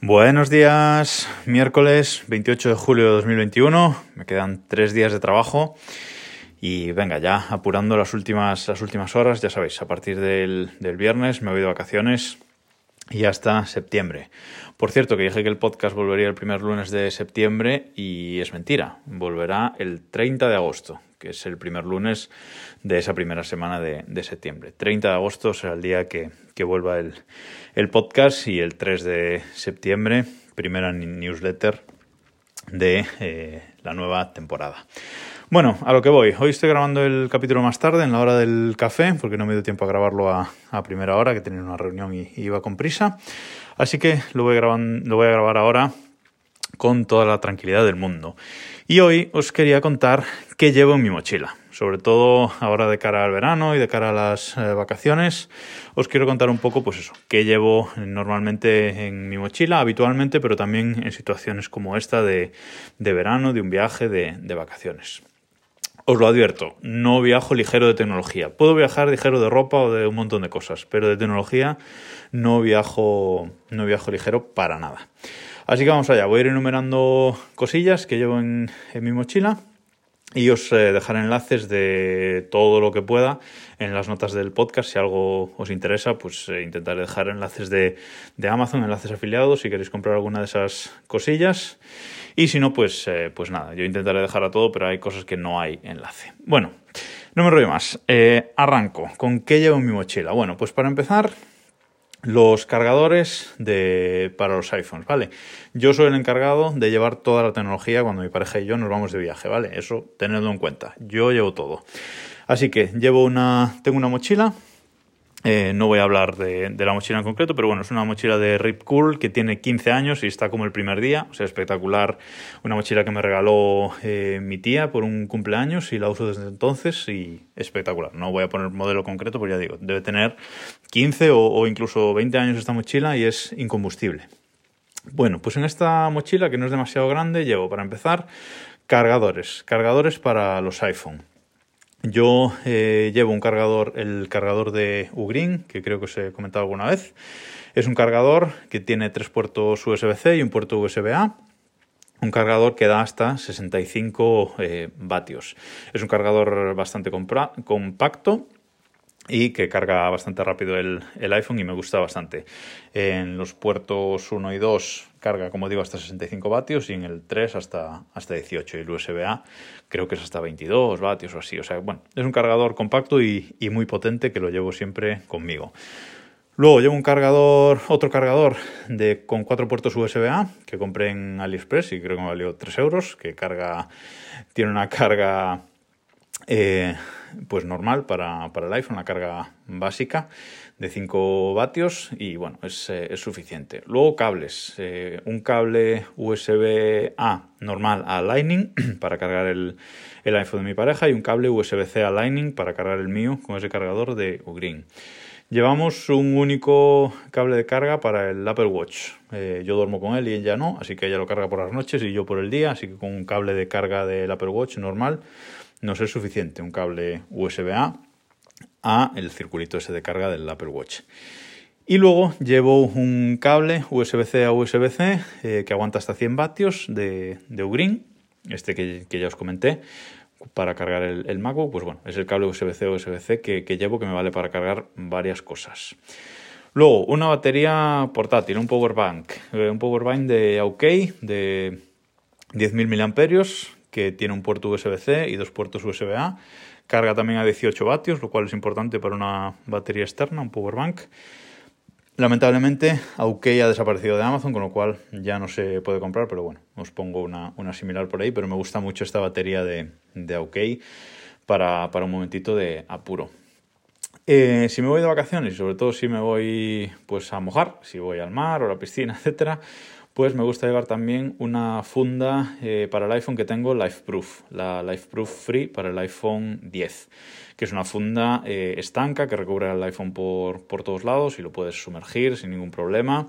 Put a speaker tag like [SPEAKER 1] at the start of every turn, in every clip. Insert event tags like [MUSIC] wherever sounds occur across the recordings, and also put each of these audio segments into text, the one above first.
[SPEAKER 1] Buenos días, miércoles 28 de julio de 2021. Me quedan tres días de trabajo y venga, ya apurando las últimas, las últimas horas, ya sabéis, a partir del, del viernes me voy de vacaciones y hasta septiembre. Por cierto, que dije que el podcast volvería el primer lunes de septiembre y es mentira, volverá el 30 de agosto, que es el primer lunes de esa primera semana de, septiembre. 30 de agosto será el día que, que vuelva el, el, podcast y el 3 de septiembre, primera newsletter de eh, la nueva temporada. Bueno, a lo que voy. Hoy estoy grabando el capítulo más tarde, en la hora del café, porque no me dio tiempo a grabarlo a, primera hora, que tenía una reunión y, iba con prisa. Así que lo voy, a grabar ahora con toda la tranquilidad del mundo. Y hoy os quería contar qué llevo en mi mochila. Sobre todo ahora de cara al verano y de cara a las eh, vacaciones, os quiero contar un poco, pues eso, qué llevo normalmente en mi mochila, habitualmente, pero también en situaciones como esta de, verano, de un viaje, de vacaciones. Os lo advierto, no viajo ligero de tecnología. Puedo viajar ligero de ropa o de un montón de cosas, pero de tecnología no viajo, no viajo ligero para nada. Así que vamos allá, voy a ir enumerando cosillas que llevo en, mi mochila y os eh, dejaré enlaces de todo lo que pueda en las notas del podcast. Si algo os interesa, pues eh, intentaré dejar enlaces de, de, Amazon, enlaces afiliados si queréis comprar alguna de esas cosillas. Y si no, pues, eh, pues nada, yo intentaré dejar a todo, pero hay cosas que no hay enlace. Bueno, no me rollo más. Eh, arranco. ¿Con qué llevo mi mochila? Bueno, pues para empezar, los cargadores de, para los iPhones, ¿vale? Yo soy el encargado de llevar toda la tecnología cuando mi pareja y yo nos vamos de viaje, ¿vale? Eso tenedlo en cuenta. Yo llevo todo. Así que llevo una, tengo una mochila eh, no voy a hablar de, de, la mochila en concreto, pero bueno, es una mochila de Rip Curl que tiene 15 años y está como el primer día, o sea, espectacular. Una mochila que me regaló eh, mi tía por un cumpleaños y la uso desde entonces y espectacular. No voy a poner modelo concreto, porque ya digo, debe tener 15 o, o incluso 20 años esta mochila y es incombustible. Bueno, pues en esta mochila, que no es demasiado grande, llevo para empezar cargadores, cargadores para los iPhone. Yo eh, llevo un cargador, el cargador de Ugreen, que creo que os he comentado alguna vez. Es un cargador que tiene tres puertos USB-C y un puerto USB-A. Un cargador que da hasta 65 eh, vatios. Es un cargador bastante compacto y que carga bastante rápido el, el, iPhone y me gusta bastante. En los puertos 1 y 2 carga, como digo, hasta 65 vatios y en el 3 hasta, hasta 18 y el USB-A creo que es hasta 22 vatios o así. O sea, bueno, es un cargador compacto y, y muy potente que lo llevo siempre conmigo. Luego llevo un cargador, otro cargador de, con cuatro puertos USB-A que compré en AliExpress y creo que me valió 3 euros, que carga, tiene una carga eh, pues normal para, para, el iPhone, la carga básica de 5 vatios y bueno, es, eh, es suficiente. Luego cables, eh, un cable USB-A normal a Lightning [CLEARS THROAT] para cargar el, el, iPhone de mi pareja y un cable USB-C a Lightning para cargar el mío con ese cargador de Ugreen. Llevamos un único cable de carga para el Apple Watch. Yo duermo con él y ella no, así que ella lo carga por las noches y yo por el día, así que con un cable de carga del Apple Watch normal nos es suficiente un cable USB-A a el circulito ese de carga del Apple Watch. Y luego llevo un cable USB-C a USB-C eh, que aguanta hasta 100 vatios de, de Ugreen, este que, que, ya os comenté, para cargar el, el, MacBook. Pues bueno, es el cable USB-C a USB-C que, que llevo que me vale para cargar varias cosas. Luego, una batería portátil, un power bank, eh, un power bank de OK de 10.000 mAh que tiene un puerto USB-C y dos puertos USB-A. Carga también a 18 vatios, lo cual es importante para una batería externa, un power bank. Lamentablemente, OK ha desaparecido de Amazon, con lo cual ya no se puede comprar, pero bueno, os pongo una, una similar por ahí, pero me gusta mucho esta batería de, de OK para, para un momentito de apuro. Eh, si me voy de vacaciones y sobre todo si me voy pues a mojar, si voy al mar o a la piscina, [LAUGHS] etcétera, pues me gusta llevar también una funda eh, para el iPhone que tengo LifeProof, la LifeProof Free para el iPhone 10, que es una funda eh, estanca que recubre el iPhone por, por, todos lados y lo puedes sumergir sin ningún problema.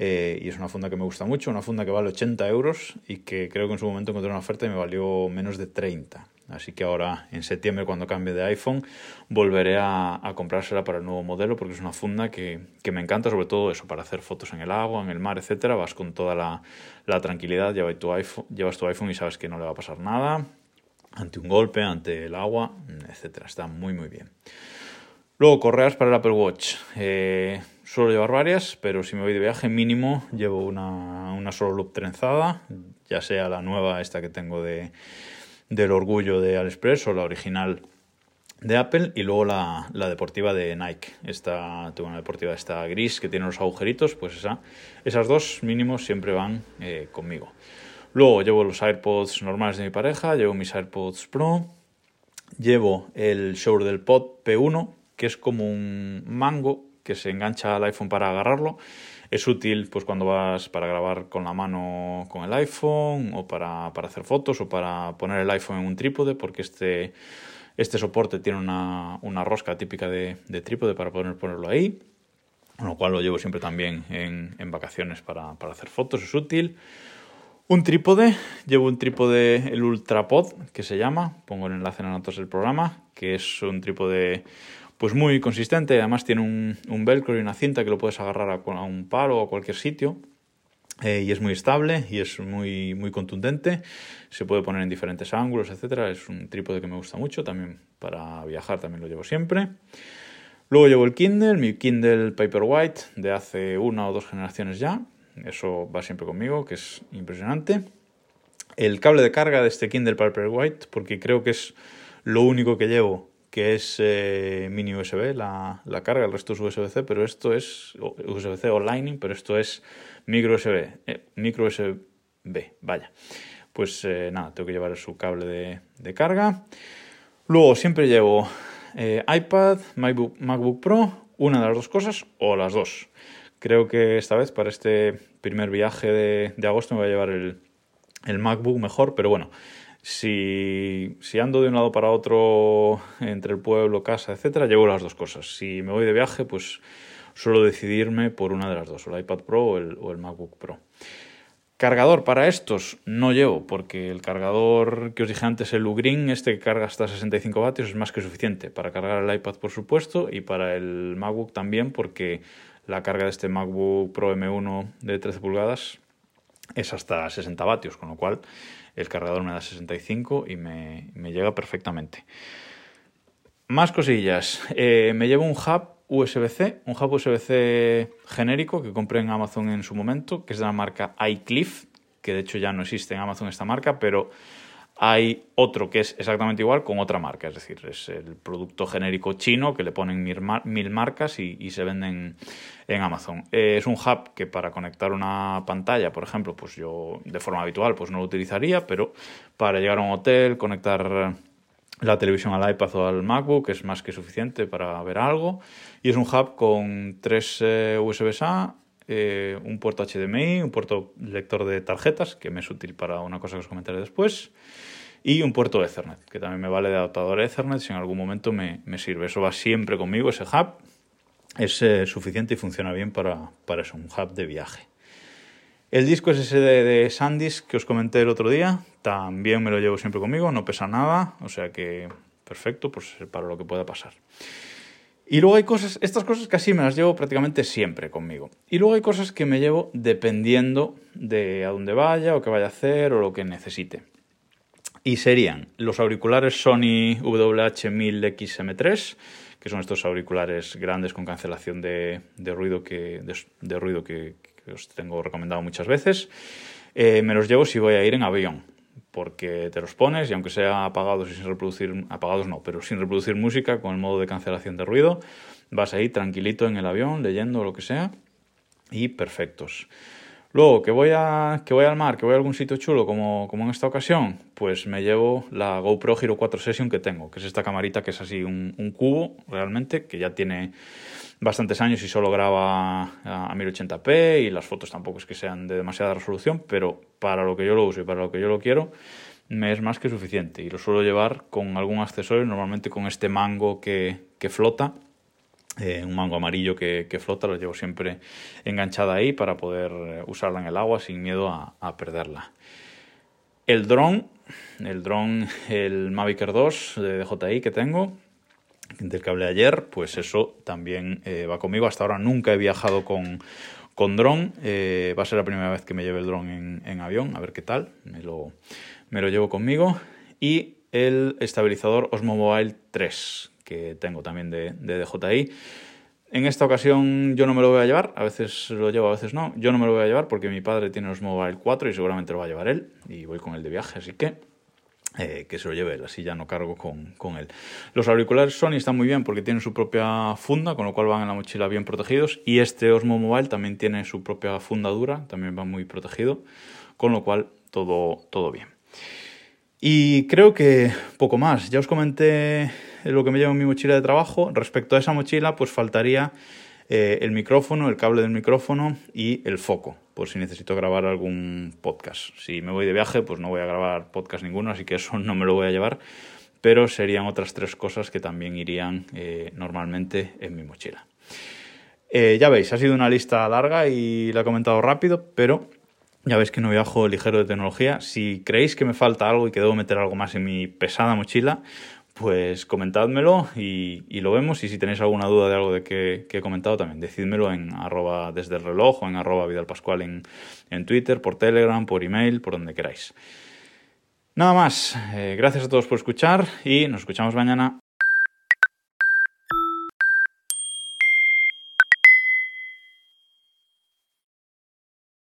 [SPEAKER 1] Eh, y es una funda que me gusta mucho, una funda que vale 80 euros y que creo que en su momento encontré una oferta y me valió menos de 30. Así que ahora en septiembre cuando cambie de iPhone volveré a, comprársela para el nuevo modelo porque es una funda que, me encanta, sobre todo eso, para hacer fotos en el agua, en el mar, etcétera. Vas con toda la, tranquilidad, llevas tu, iPhone, llevas tu iPhone y sabes que no le va a pasar nada ante un golpe, ante el agua, etcétera. Está muy muy bien. Luego, correas para el Apple Watch. Eh, suelo llevar varias, pero si me voy de viaje mínimo llevo una, una solo loop trenzada, ya sea la nueva esta que tengo de del orgullo de AliExpress o la original de Apple y luego la, deportiva de Nike. Esta, tengo una deportiva esta gris que tiene los agujeritos, pues esa, esas dos mínimos siempre van eh, conmigo. Luego llevo los AirPods normales de mi pareja, llevo mis AirPods Pro, llevo el Shure del Pod P1, que es como un mango que se engancha al iPhone para agarrarlo es útil pues cuando vas para grabar con la mano con el iPhone o para, hacer fotos o para poner el iPhone en un trípode porque este, este soporte tiene una, rosca típica de, trípode para poder ponerlo ahí, con lo cual lo llevo siempre también en, vacaciones para, hacer fotos, es útil. Un trípode, llevo un trípode, el Ultrapod, que se llama, pongo el enlace en las notas del programa, que es un trípode pues muy consistente, además tiene un, un, velcro y una cinta que lo puedes agarrar a, un palo o a cualquier sitio. Eh, y es muy estable y es muy, muy contundente. Se puede poner en diferentes ángulos, etcétera. Es un trípode que me gusta mucho. También para viajar también lo llevo siempre. Luego llevo el Kindle, mi Kindle Paperwhite de hace una o dos generaciones ya. Eso va siempre conmigo, que es impresionante. El cable de carga de este Kindle Paperwhite, porque creo que es lo único que llevo que es eh, mini USB, la, carga, el resto es USB-C, pero esto es USB-C o Lightning, pero esto es micro USB, eh, micro USB, vaya. Pues eh, nada, tengo que llevar su cable de, carga. Luego siempre llevo iPad, MacBook, MacBook, Pro, una de las dos cosas o las dos. Creo que esta vez para este primer viaje de, agosto me voy a llevar el, el MacBook mejor, pero bueno, si, ando de un lado para otro entre el pueblo, casa, etcétera, llevo las dos cosas. Si me voy de viaje, pues suelo decidirme por una de las dos, el iPad Pro o el, o el MacBook Pro. Cargador para estos no llevo, porque el cargador que os dije antes, el Ugreen, este que carga hasta 65 vatios, es más que suficiente para cargar el iPad, por supuesto, y para el MacBook también, porque la carga de este MacBook Pro M1 de 13 pulgadas es hasta 60 vatios, con lo cual el cargador me da 65 y me, llega perfectamente. Más cosillas. Eh, me llevo un hub USB-C, un hub USB-C genérico que compré en Amazon en su momento, que es de la marca iCliff, que de hecho ya no existe en Amazon esta marca, pero hay otro que es exactamente igual con otra marca, es decir, es el producto genérico chino que le ponen mil, marcas y, se venden en Amazon. Eh, es un hub que para conectar una pantalla, por ejemplo, pues yo de forma habitual pues no lo utilizaría, pero para llegar a un hotel, conectar la televisión al iPad o al MacBook es más que suficiente para ver algo. Y es un hub con tres eh, USB-A, eh, un puerto HDMI, un puerto lector de tarjetas, que me es útil para una cosa que os comentaré después, y un puerto Ethernet, que también me vale de adaptador Ethernet si en algún momento me, sirve. Eso va siempre conmigo, ese hub es eh, suficiente y funciona bien para, para eso, un hub de viaje. El disco SSD de SanDisk que os comenté el otro día, también me lo llevo siempre conmigo, no pesa nada, o sea que perfecto, pues para lo que pueda pasar. Y luego hay cosas, estas cosas casi me las llevo prácticamente siempre conmigo. Y luego hay cosas que me llevo dependiendo de a dónde vaya o qué vaya a hacer o lo que necesite. Y serían los auriculares Sony WH-1000XM3, que son estos auriculares grandes con cancelación de, ruido, que, de, ruido que, os tengo recomendado muchas veces. Eh, me los llevo si voy a ir en avión porque te los pones y aunque sea apagados y sin reproducir, apagados no, pero sin reproducir música con el modo de cancelación de ruido, vas ahí tranquilito en el avión leyendo lo que sea y perfectos. Luego, que voy, a, que voy al mar, que voy a algún sitio chulo como, como en esta ocasión, pues me llevo la GoPro Hero 4 Session que tengo, que es esta camarita que es así un, un cubo realmente, que ya tiene bastantes años y solo graba a 1080p y las fotos tampoco es que sean de demasiada resolución, pero para lo que yo lo uso y para lo que yo lo quiero me es más que suficiente y lo suelo llevar con algún accesorio, normalmente con este mango que, flota, eh, un mango amarillo que, flota, lo llevo siempre enganchada ahí para poder eh, usarla en el agua sin miedo a, perderla. El dron el dron, el Mavic Air 2 de DJI que tengo, del que hablé ayer, pues eso también eh, va conmigo. Hasta ahora nunca he viajado con, con dron. Eh, va a ser la primera vez que me lleve el dron en, en, avión, a ver qué tal. Me lo, me lo llevo conmigo. Y el estabilizador Osmo Mobile 3, que tengo también de, de DJI. En esta ocasión yo no me lo voy a llevar, a veces lo llevo, a veces no. Yo no me lo voy a llevar porque mi padre tiene Osmo Mobile 4 y seguramente lo va a llevar él y voy con él de viaje, así que eh, que se lo lleve él, así ya no cargo con, con, él. Los auriculares Sony están muy bien porque tienen su propia funda, con lo cual van en la mochila bien protegidos. Y este Osmo Mobile también tiene su propia fundadura, también va muy protegido, con lo cual todo, todo bien. Y creo que poco más. Ya os comenté lo que me llevo en mi mochila de trabajo. Respecto a esa mochila, pues faltaría eh, el micrófono, el cable del micrófono y el foco, por si necesito grabar algún podcast. Si me voy de viaje, pues no voy a grabar podcast ninguno, así que eso no me lo voy a llevar. Pero serían otras tres cosas que también irían eh, normalmente en mi mochila. Eh, ya veis, ha sido una lista larga y la he comentado rápido, pero ya veis que no viajo ligero de tecnología. Si creéis que me falta algo y que debo meter algo más en mi pesada mochila, pues comentádmelo y, lo vemos. Y si tenéis alguna duda de algo de que, he comentado, también decídmelo en arroba desde el reloj o en arroba vidalpascual en, en Twitter, por Telegram, por email, por donde queráis. Nada más, eh, gracias a todos por escuchar y nos escuchamos mañana.